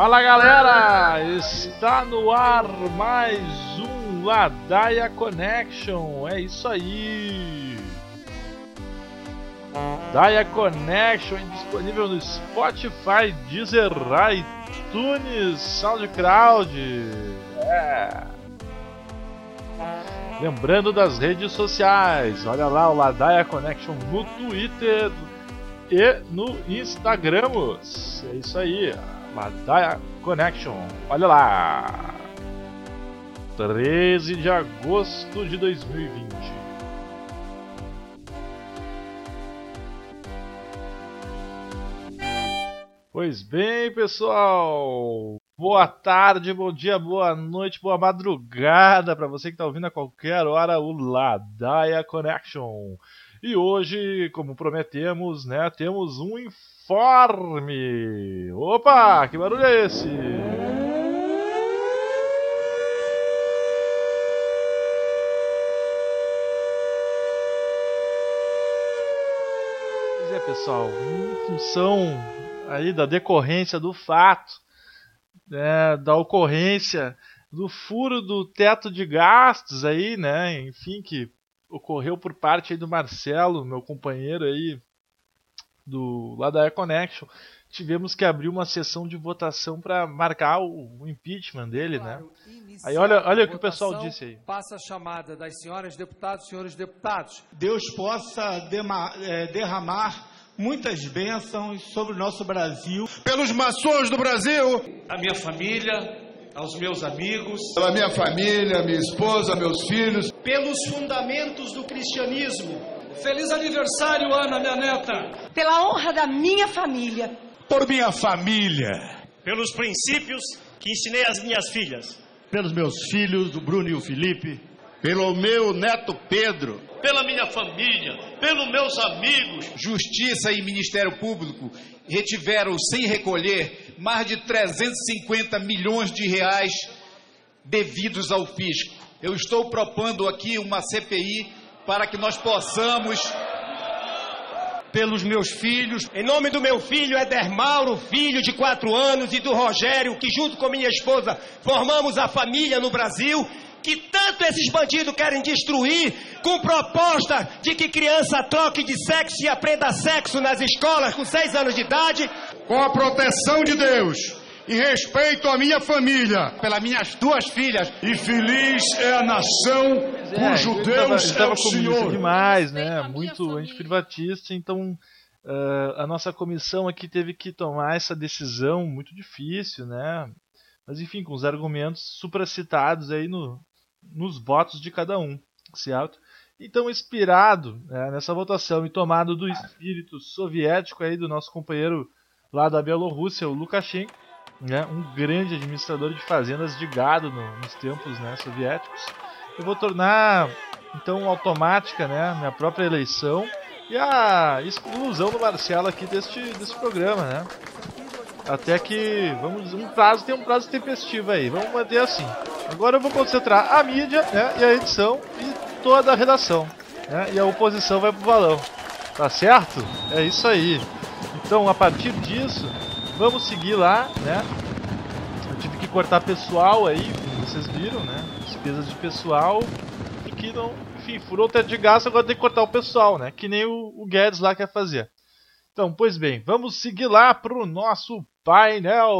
Fala galera, está no ar mais um Ladaia Connection, é isso aí. Daia Connection disponível no Spotify, Deezer, iTunes, SoundCloud. É. Lembrando das redes sociais, olha lá o Ladaia Connection no Twitter e no Instagram. É isso aí. Ladaia Connection. Olha lá. 13 de agosto de 2020. Pois bem, pessoal. Boa tarde, bom dia, boa noite, boa madrugada para você que está ouvindo a qualquer hora o Ladaia Connection. E hoje, como prometemos, né, temos um informe. Opa, que barulho é esse? Pois é, pessoal, em função aí da decorrência do fato, né, da ocorrência do furo do teto de gastos aí, né, enfim, que ocorreu por parte do Marcelo, meu companheiro aí do lá da Air Connection. Tivemos que abrir uma sessão de votação para marcar o, o, impeachment dele, né? claro, né? Aí olha, olha o que o pessoal disse aí. Passa a chamada das senhoras deputados, senhores deputados. Deus possa é, derramar muitas bênçãos sobre o nosso Brasil. Pelos maçons do Brasil. A minha família, aos meus amigos, pela minha família, minha esposa, meus filhos, pelos fundamentos do cristianismo. Feliz aniversário, Ana, minha neta. Pela honra da minha família. Por minha família. Pelos princípios que ensinei às minhas filhas. Pelos meus filhos, o Bruno e o Felipe. Pelo meu neto Pedro. Pela minha família. Pelos meus amigos. Justiça e Ministério Público retiveram sem recolher mais de 350 milhões de reais devidos ao fisco. Eu estou propondo aqui uma CPI para que nós possamos pelos meus filhos. Em nome do meu filho Eder Mauro, filho de quatro anos, e do Rogério, que junto com minha esposa formamos a família no Brasil, que tanto esses bandidos querem destruir, com proposta de que criança troque de sexo e aprenda sexo nas escolas com seis anos de idade. Com a proteção de Deus e respeito à minha família, pelas minhas duas filhas. E feliz é a nação é, cujo Deus tava, é o Senhor. demais, né? Muito antiprivatista, então uh, a nossa comissão aqui teve que tomar essa decisão muito difícil, né? Mas enfim, com os argumentos supracitados aí no, nos votos de cada um, certo? Então, inspirado né, nessa votação e tomado do espírito soviético aí do nosso companheiro lá da Bielorrússia, o Lukashenko, né, um grande administrador de fazendas de gado no, nos tempos né, soviéticos, eu vou tornar então automática né, minha própria eleição e a exclusão do Marcelo aqui deste, deste programa, né? Até que vamos um prazo tem um prazo tempestivo aí, vamos manter assim. Agora eu vou concentrar a mídia né, e a edição e toda a redação. Né, e a oposição vai pro balão. Tá certo? É isso aí. Então, a partir disso, vamos seguir lá, né? Eu tive que cortar pessoal aí, como vocês viram, né? Despesas de pessoal, porque não, enfim, furou o teto de gasto, agora tem que cortar o pessoal, né? Que nem o, o Guedes lá quer fazer. Então, pois bem, vamos seguir lá pro nosso painel.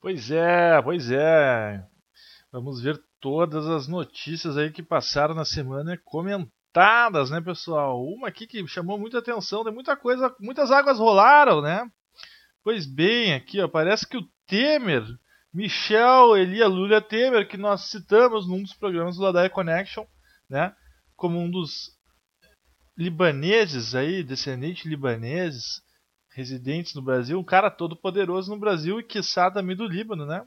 Pois é, pois é. Vamos ver todas as notícias aí que passaram na semana comentadas, né, pessoal? Uma aqui que chamou muita atenção, tem muita coisa, muitas águas rolaram, né? Pois bem, aqui ó, parece que o Temer, Michel Elia Lula Temer, que nós citamos num dos programas do Ladaia Connection, né, como um dos libaneses aí, descendentes libaneses, residentes no Brasil, um cara todo poderoso no Brasil e quiçá também do Líbano, né?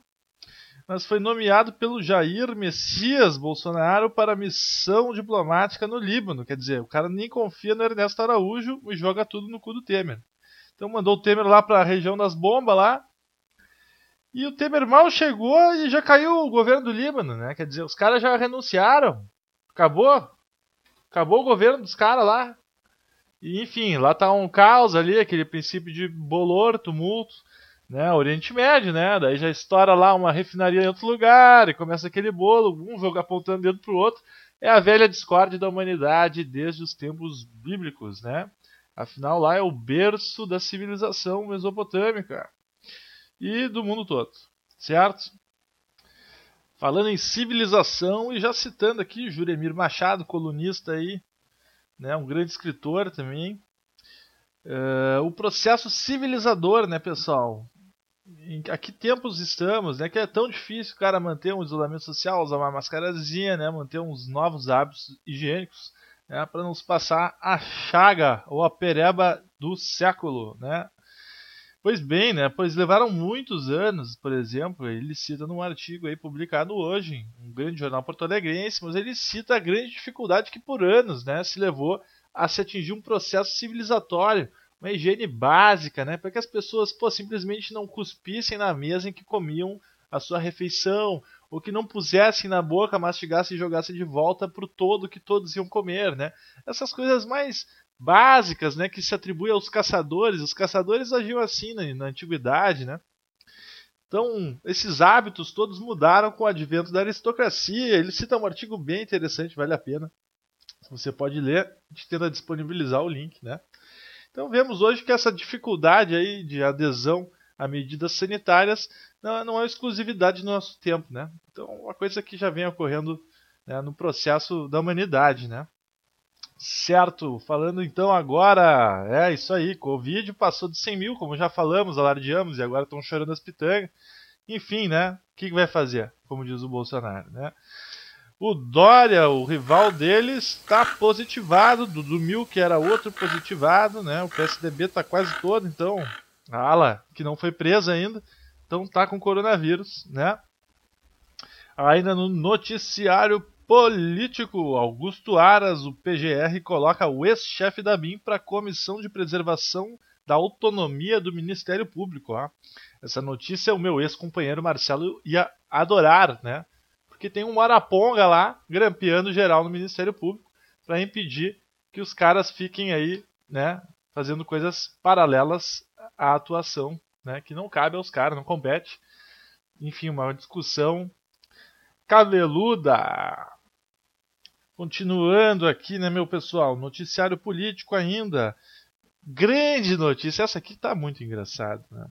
Mas foi nomeado pelo Jair Messias Bolsonaro para missão diplomática no Líbano. Quer dizer, o cara nem confia no Ernesto Araújo e joga tudo no cu do Temer. Então mandou o Temer lá para a região das bombas lá. E o Temer mal chegou e já caiu o governo do Líbano, né? Quer dizer, os caras já renunciaram. Acabou. Acabou o governo dos caras lá. E, enfim, lá tá um caos ali, aquele princípio de bolor, tumulto, né? Oriente Médio, né? Daí já estoura lá uma refinaria em outro lugar e começa aquele bolo, um jogo apontando dedo pro outro. É a velha discórdia da humanidade desde os tempos bíblicos, né? Afinal, lá é o berço da civilização mesopotâmica e do mundo todo, certo? Falando em civilização e já citando aqui Juremir Machado, colunista aí, né, um grande escritor também. Uh, o processo civilizador, né, pessoal? Em a que tempos estamos, né? Que é tão difícil cara manter um isolamento social, usar uma mascarazinha, né? Manter uns novos hábitos higiênicos, né? Para não se passar a chaga ou a pereba do século, né? Pois bem, né? Pois levaram muitos anos, por exemplo, ele cita num artigo aí publicado hoje, um grande jornal porto-alegrense, mas ele cita a grande dificuldade que por anos, né, se levou a se atingir um processo civilizatório, uma higiene básica, né, para que as pessoas pô, simplesmente não cuspissem na mesa em que comiam a sua refeição, ou que não pusessem na boca, mastigassem e jogassem de volta para o todo que todos iam comer, né? Essas coisas mais básicas, né, que se atribui aos caçadores. Os caçadores agiam assim na, na antiguidade, né? Então, esses hábitos todos mudaram com o advento da aristocracia. Ele cita um artigo bem interessante, vale a pena. Você pode ler, a gente tenta disponibilizar o link, né? Então vemos hoje que essa dificuldade aí de adesão a medidas sanitárias não, não é exclusividade do nosso tempo, né? Então, uma coisa que já vem ocorrendo né, no processo da humanidade, né? Certo, falando então agora, é isso aí, Covid passou de 100 mil, como já falamos, alardeamos, e agora estão chorando as pitangas. Enfim, né? O que, que vai fazer, como diz o Bolsonaro, né? O Dória, o rival deles, está positivado. Dudu Mil, que era outro positivado, né? O PSDB está quase todo, então, a ala que não foi presa ainda, então tá com coronavírus, né? Ainda no noticiário político, Augusto Aras, o PGR, coloca o ex-chefe da BIM para a Comissão de Preservação da Autonomia do Ministério Público. Ó. Essa notícia o meu ex-companheiro Marcelo ia adorar, né? Porque tem um Araponga lá grampeando geral no Ministério Público para impedir que os caras fiquem aí, né, fazendo coisas paralelas à atuação, né, que não cabe aos caras, não compete. Enfim, uma discussão cabeluda. Continuando aqui, né, meu pessoal? Noticiário político ainda. Grande notícia. Essa aqui tá muito engraçada. Né?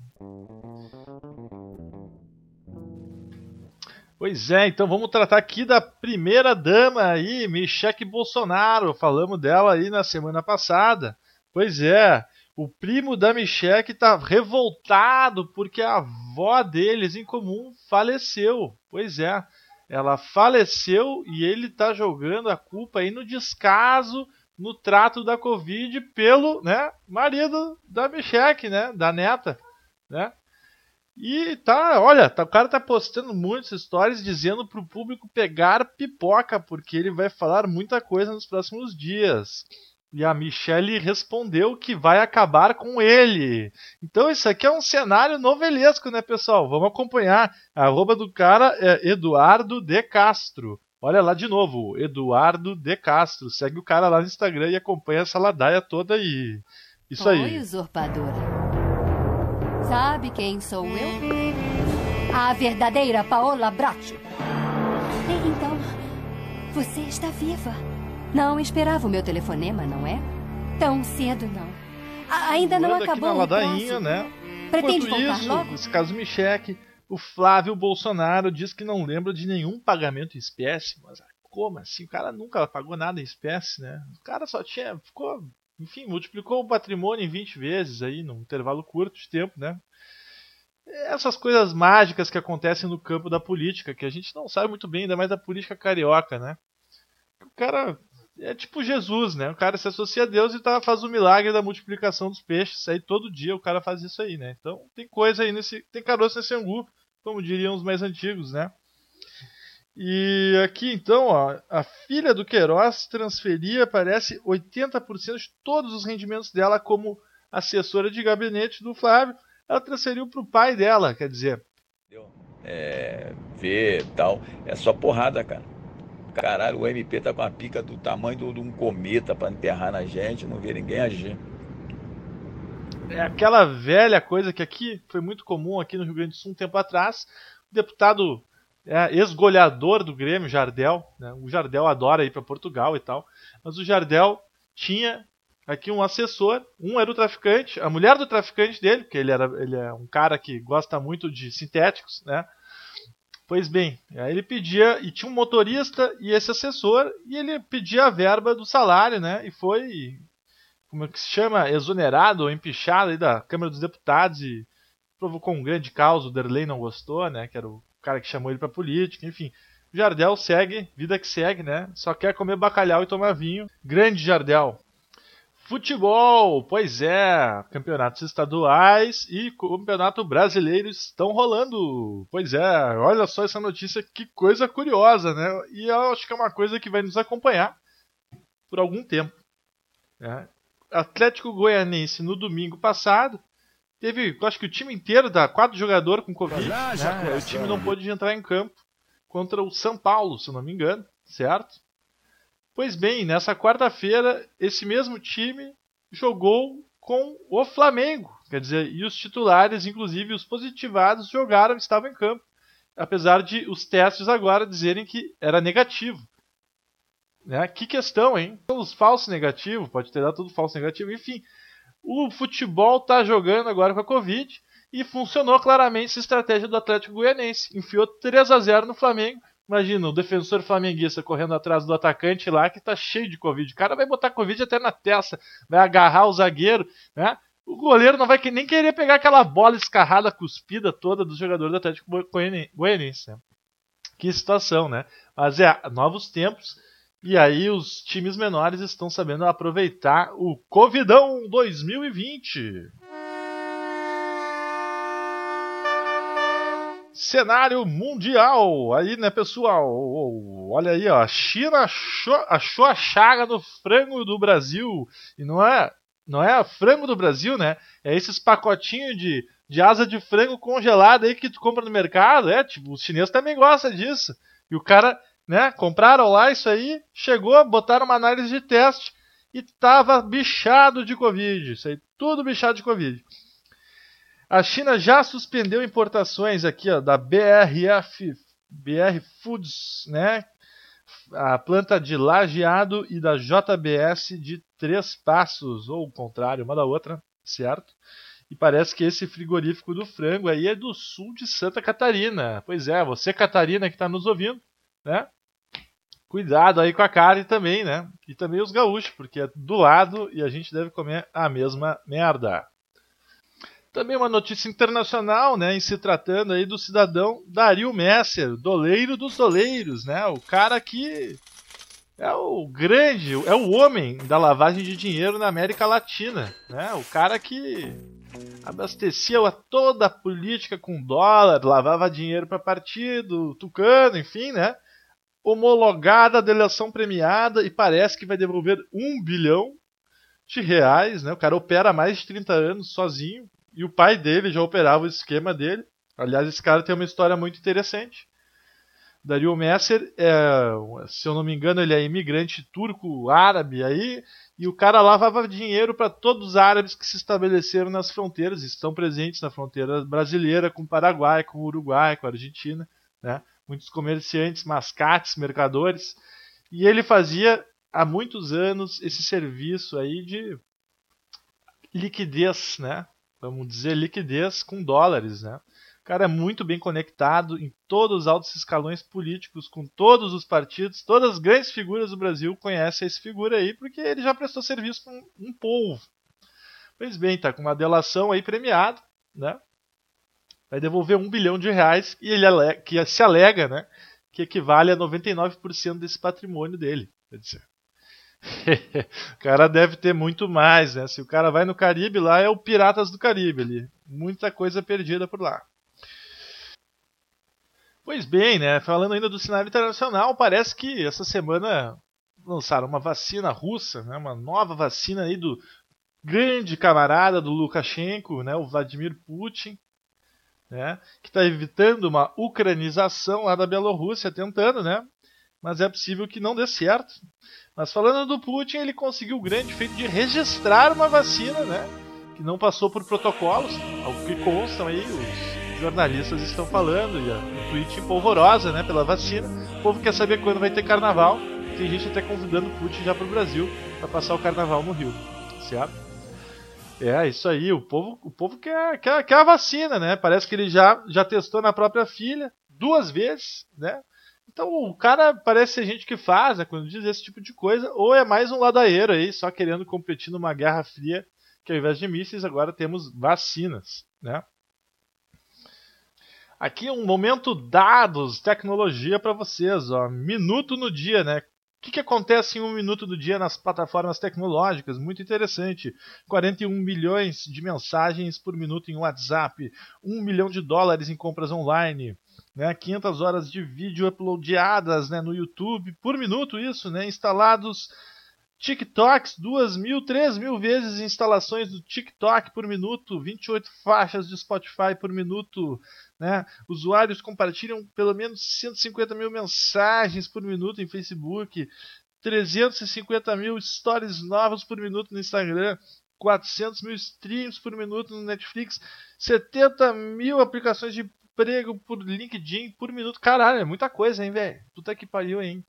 Pois é, então vamos tratar aqui da primeira dama aí, Michele Bolsonaro. Falamos dela aí na semana passada. Pois é, o primo da Michelle tá revoltado porque a avó deles em comum faleceu. Pois é, ela faleceu e ele está jogando a culpa aí no descaso no trato da Covid pelo né, marido da Michelle, né, da neta, né? E tá, olha, tá, o cara tá postando muitas histórias dizendo pro público pegar pipoca, porque ele vai falar muita coisa nos próximos dias. E a Michelle respondeu que vai acabar com ele. Então isso aqui é um cenário novelesco, né, pessoal? Vamos acompanhar. A arroba do cara é Eduardo de Castro. Olha lá de novo, Eduardo de Castro. Segue o cara lá no Instagram e acompanha essa ladaia toda aí. Isso Oi, aí. usurpadora. Sabe quem sou eu? A verdadeira Paola Bracho. Então, você está viva. Não esperava o meu telefonema, não é? Tão cedo, não. A ainda não acabou aqui na o prazo. ladainha, né? Pretende Enquanto voltar isso, logo? nesse caso Micheque, o Flávio Bolsonaro diz que não lembra de nenhum pagamento em espécie. Mas ah, como assim? O cara nunca pagou nada em espécie, né? O cara só tinha. Ficou. Enfim, multiplicou o patrimônio em 20 vezes aí, num intervalo curto de tempo, né? Essas coisas mágicas que acontecem no campo da política, que a gente não sabe muito bem, ainda mais da política carioca, né? O cara é tipo Jesus, né? O cara se associa a Deus e tá, faz o milagre da multiplicação dos peixes. Aí todo dia o cara faz isso aí, né? Então tem coisa aí nesse. Tem caroço nesse angu, como diriam os mais antigos, né? E aqui então, ó, a filha do Queiroz transferia, parece, 80% de todos os rendimentos dela como assessora de gabinete do Flávio. Ela transferiu para o pai dela, quer dizer. É, ver tal, é só porrada, cara. Caralho, o MP tá com a pica do tamanho de um cometa para enterrar na gente, não vê ninguém agir. É aquela velha coisa que aqui foi muito comum aqui no Rio Grande do Sul um tempo atrás. O deputado é, ex-goleador do Grêmio, Jardel. Né? O Jardel adora ir para Portugal e tal. Mas o Jardel tinha aqui um assessor. Um era o traficante, a mulher do traficante dele, porque ele, era, ele é um cara que gosta muito de sintéticos, né? Pois bem, aí ele pedia, e tinha um motorista e esse assessor, e ele pedia a verba do salário, né? E foi, como é que se chama, exonerado ou empichado aí da Câmara dos Deputados e provocou um grande caos. O Derlei não gostou, né? Que era o cara que chamou ele pra política, enfim. Jardel segue, vida que segue, né? Só quer comer bacalhau e tomar vinho. Grande Jardel. Futebol, pois é, campeonatos estaduais e campeonato brasileiro estão rolando. Pois é, olha só essa notícia, que coisa curiosa, né? E eu acho que é uma coisa que vai nos acompanhar por algum tempo. Né? Atlético Goianense no domingo passado teve, acho que o time inteiro da quatro jogadores com Covid, né? o time não pôde entrar em campo contra o São Paulo, se não me engano, certo? Pois bem, nessa quarta-feira, esse mesmo time jogou com o Flamengo. Quer dizer, e os titulares, inclusive os positivados, jogaram, estavam em campo. Apesar de os testes agora dizerem que era negativo. Né? Que questão, hein? Os falsos negativos, pode ter dado tudo falso negativo, enfim. O futebol está jogando agora com a Covid e funcionou claramente essa estratégia do Atlético Goianense. Enfiou 3 a 0 no Flamengo Imagina, o defensor flamenguista correndo atrás do atacante lá que tá cheio de Covid. O cara vai botar Covid até na testa, vai agarrar o zagueiro, né? O goleiro não vai nem querer pegar aquela bola escarrada, cuspida toda do jogador do Atlético Goianiense. Né? Que situação, né? Mas é, novos tempos. E aí os times menores estão sabendo aproveitar o Covidão 2020. Cenário mundial. Aí, né, pessoal? Olha aí, ó. A China achou, achou a chaga no frango do Brasil. E não é, não é frango do Brasil, né? É esses pacotinhos de, de asa de frango congelada aí que tu compra no mercado. É, tipo, os chineses também gostam disso. E o cara, né, compraram lá isso aí, chegou, botaram uma análise de teste e tava bichado de Covid. Isso aí, tudo bichado de Covid. A China já suspendeu importações aqui ó, da BRF, BR Foods, né? A planta de Lajeado e da JBS de Três Passos, ou o contrário, uma da outra, certo? E parece que esse frigorífico do frango aí é do sul de Santa Catarina. Pois é, você Catarina que está nos ouvindo, né? Cuidado aí com a carne também, né? E também os gaúchos, porque é do lado e a gente deve comer a mesma merda. Também uma notícia internacional, né, em se tratando aí do cidadão Dario Messer, doleiro dos doleiros, né, o cara que é o grande, é o homem da lavagem de dinheiro na América Latina, né, o cara que abastecia toda a política com dólar, lavava dinheiro para partido, tucano, enfim, né, homologada, delação premiada e parece que vai devolver um bilhão de reais, né? O cara opera há mais de 30 anos sozinho, e o pai dele já operava o esquema dele. Aliás, esse cara tem uma história muito interessante. Dario Messer, é, se eu não me engano, ele é imigrante turco-árabe aí, e o cara lavava dinheiro para todos os árabes que se estabeleceram nas fronteiras, estão presentes na fronteira brasileira com o Paraguai, com o Uruguai, com a Argentina, né? muitos comerciantes, mascates, mercadores, e ele fazia há muitos anos esse serviço aí de liquidez, né? Vamos dizer, liquidez com dólares, né? O cara é muito bem conectado em todos os altos escalões políticos, com todos os partidos, todas as grandes figuras do Brasil conhecem esse figura aí, porque ele já prestou serviço com um povo. Pois bem, tá com uma delação aí premiada, né? Vai devolver um bilhão de reais e ele que se alega, né? Que equivale a 99% desse patrimônio dele. Quer dizer, o cara deve ter muito mais, né? Se o cara vai no Caribe, lá é o Piratas do Caribe ali. Muita coisa perdida por lá. Pois bem, né? Falando ainda do cenário internacional, parece que essa semana lançaram uma vacina russa, né? uma nova vacina aí do grande camarada do Lukashenko, né? o Vladimir Putin, né? que está evitando uma ucranização lá da Bielorrússia, tentando, né? Mas é possível que não dê certo. Mas falando do Putin, ele conseguiu o grande feito de registrar uma vacina, né? Que não passou por protocolos, algo que constam aí, os jornalistas estão falando, e a tweet polvorosa, né, pela vacina. O povo quer saber quando vai ter carnaval. Tem gente até convidando o Putin já pro Brasil para passar o carnaval no Rio, certo? É, isso aí, o povo, o povo quer, quer, quer a vacina, né? Parece que ele já, já testou na própria filha duas vezes, né? Então o cara parece ser gente que faz, né, quando diz esse tipo de coisa, ou é mais um ladaeiro aí, só querendo competir numa guerra fria, que ao invés de mísseis agora temos vacinas, né? Aqui um momento dados, tecnologia para vocês, ó, minuto no dia, né? O que, que, acontece em um minuto do dia nas plataformas tecnológicas? Muito interessante. 41 milhões de mensagens por minuto em WhatsApp, 1 milhão de dólares em compras online, né, 500 horas de vídeo uploadadas né, no YouTube por minuto, isso, né, instalados TikToks, 2 mil, 3 mil vezes instalações do TikTok por minuto, 28 faixas de Spotify por minuto, né? Usuários compartilham pelo menos 150 mil mensagens por minuto em Facebook, 350 mil stories novos por minuto no Instagram, 400 mil streams por minuto no Netflix, 70 mil aplicações de emprego por LinkedIn por minuto. Caralho, é muita coisa, hein, velho? Puta que pariu, hein?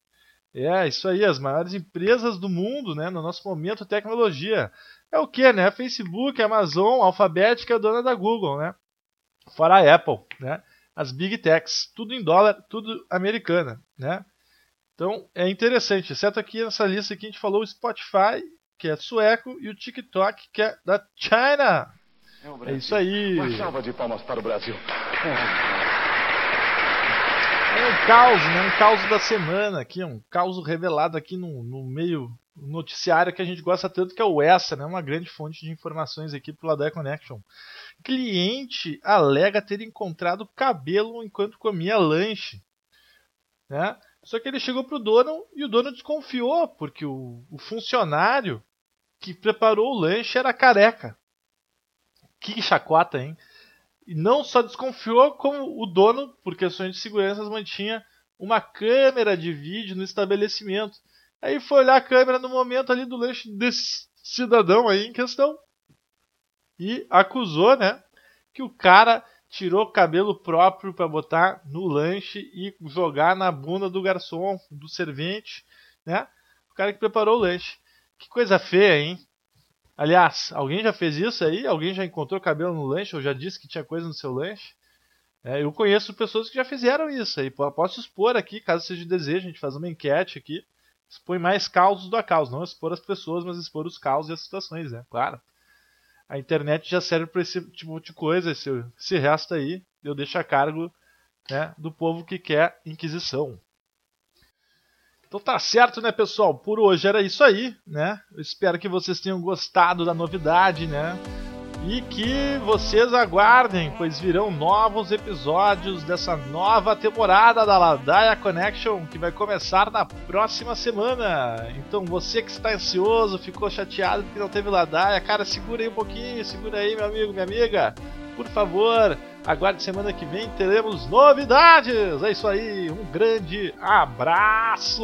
É, isso aí, as maiores empresas do mundo, né, no nosso momento, tecnologia. É o que, né? Facebook, Amazon, Alphabet, é dona da Google, né? Fora a Apple, né? As Big Techs, tudo em dólar, tudo americana, né? Então é interessante, exceto aqui nessa lista aqui a gente falou o Spotify, que é sueco, e o TikTok, que é da China. É, é isso aí. Uma salva de palmas para o Brasil. É um caos, né? Um caos da semana aqui, um caos revelado aqui no, no meio noticiário que a gente gosta tanto, que é o ESSA, né? Uma grande fonte de informações aqui pro Ladaia Connection. Cliente alega ter encontrado cabelo enquanto comia lanche, né? Só que ele chegou pro dono e o dono desconfiou, porque o, o funcionário que preparou o lanche era careca. Que chacota, hein? E não só desconfiou, como o dono, por questões de segurança, mantinha uma câmera de vídeo no estabelecimento. Aí foi olhar a câmera no momento ali do lanche desse cidadão aí em questão. E acusou, né, que o cara tirou cabelo próprio para botar no lanche e jogar na bunda do garçom, do servente, né? O cara que preparou o lanche. Que coisa feia, hein? Aliás, alguém já fez isso aí? Alguém já encontrou cabelo no lanche ou já disse que tinha coisa no seu lanche? É, eu conheço pessoas que já fizeram isso aí. Posso expor aqui, caso seja de desejo, a gente faz uma enquete aqui. Expõe mais causos do caos, não expor as pessoas, mas expor os causos e as situações, né? Claro. A internet já serve para esse tipo de coisa, esse, esse resto aí eu deixo a cargo né, do povo que quer inquisição. Então tá certo, né, pessoal? Por hoje era isso aí, né? Eu espero que vocês tenham gostado da novidade, né? E que vocês aguardem, pois virão novos episódios dessa nova temporada da Ladaia Connection que vai começar na próxima semana. Então você que está ansioso, ficou chateado porque não teve Ladaia, cara, segura aí um pouquinho, segura aí, meu amigo, minha amiga. Por favor, Aguarde semana que vem, teremos novidades. É isso aí, um grande abraço.